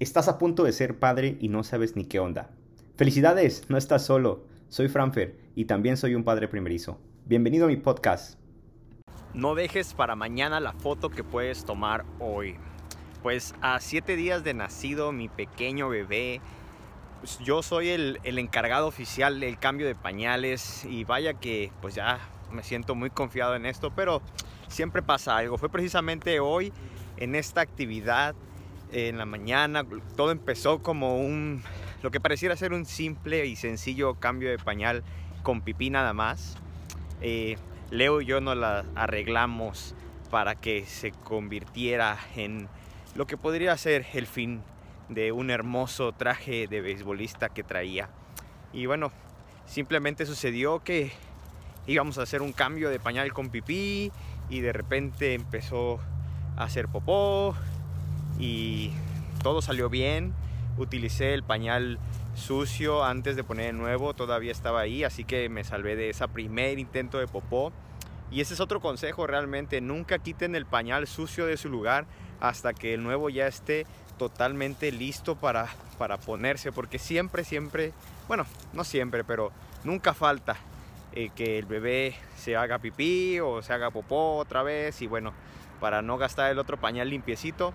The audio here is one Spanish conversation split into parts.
Estás a punto de ser padre y no sabes ni qué onda. Felicidades, no estás solo. Soy Franfer y también soy un padre primerizo. Bienvenido a mi podcast. No dejes para mañana la foto que puedes tomar hoy. Pues a siete días de nacido mi pequeño bebé, pues yo soy el, el encargado oficial del cambio de pañales y vaya que pues ya me siento muy confiado en esto, pero siempre pasa algo. Fue precisamente hoy en esta actividad en la mañana. Todo empezó como un, lo que pareciera ser un simple y sencillo cambio de pañal con pipí nada más. Eh, Leo y yo nos la arreglamos para que se convirtiera en lo que podría ser el fin de un hermoso traje de beisbolista que traía. Y bueno, simplemente sucedió que íbamos a hacer un cambio de pañal con pipí y de repente empezó a hacer popó y todo salió bien. Utilicé el pañal sucio antes de poner el nuevo, todavía estaba ahí, así que me salvé de ese primer intento de popó. Y ese es otro consejo realmente, nunca quiten el pañal sucio de su lugar hasta que el nuevo ya esté totalmente listo para, para ponerse, porque siempre, siempre, bueno, no siempre, pero nunca falta eh, que el bebé se haga pipí o se haga popó otra vez y bueno, para no gastar el otro pañal limpiecito,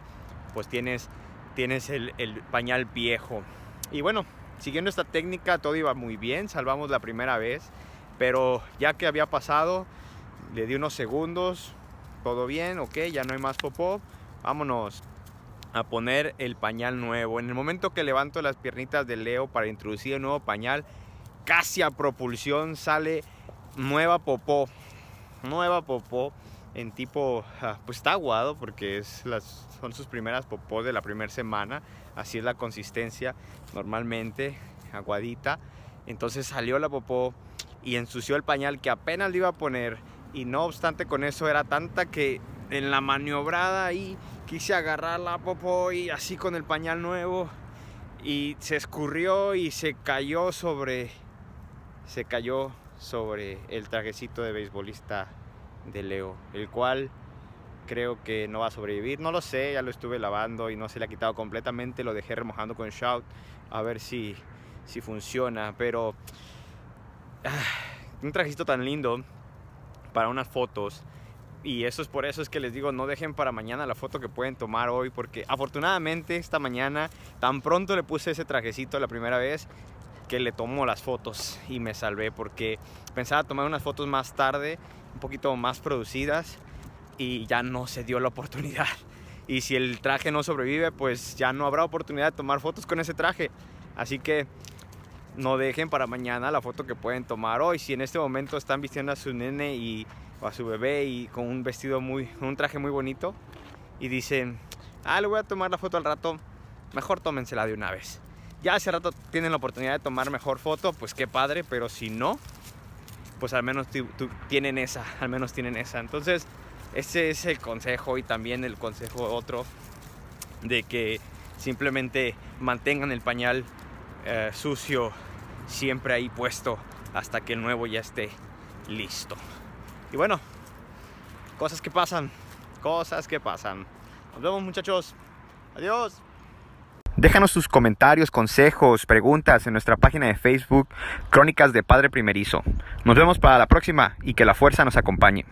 pues tienes, tienes el, el pañal viejo. Y bueno, siguiendo esta técnica todo iba muy bien, salvamos la primera vez, pero ya que había pasado, le di unos segundos, todo bien, ok, ya no hay más popó, vámonos a poner el pañal nuevo. En el momento que levanto las piernitas de Leo para introducir el nuevo pañal, casi a propulsión sale nueva popó, nueva popó en tipo, pues está aguado porque es las, son sus primeras popó de la primera semana, así es la consistencia normalmente, aguadita. Entonces salió la popó y ensució el pañal que apenas le iba a poner. Y no obstante con eso era tanta que en la maniobrada ahí quise agarrar la popó y así con el pañal nuevo. Y se escurrió y se cayó sobre se cayó sobre el trajecito de beisbolista de Leo, el cual creo que no va a sobrevivir. No lo sé, ya lo estuve lavando y no se le ha quitado completamente. Lo dejé remojando con Shout a ver si, si funciona. Pero ah, un trajecito tan lindo para unas fotos. Y eso es por eso es que les digo, no dejen para mañana la foto que pueden tomar hoy, porque afortunadamente esta mañana tan pronto le puse ese trajecito la primera vez que le tomo las fotos y me salvé porque pensaba tomar unas fotos más tarde, un poquito más producidas y ya no se dio la oportunidad. Y si el traje no sobrevive, pues ya no habrá oportunidad de tomar fotos con ese traje. Así que no dejen para mañana la foto que pueden tomar hoy. Si en este momento están vistiendo a su nene y o a su bebé y con un vestido muy, un traje muy bonito y dicen, ah, le voy a tomar la foto al rato, mejor tómensela de una vez. Ya hace rato tienen la oportunidad de tomar mejor foto, pues qué padre, pero si no, pues al menos tienen esa, al menos tienen esa. Entonces, ese es el consejo y también el consejo otro de que simplemente mantengan el pañal eh, sucio siempre ahí puesto hasta que el nuevo ya esté listo. Y bueno, cosas que pasan, cosas que pasan. Nos vemos muchachos. Adiós. Déjanos tus comentarios, consejos, preguntas en nuestra página de Facebook Crónicas de Padre Primerizo. Nos vemos para la próxima y que la fuerza nos acompañe.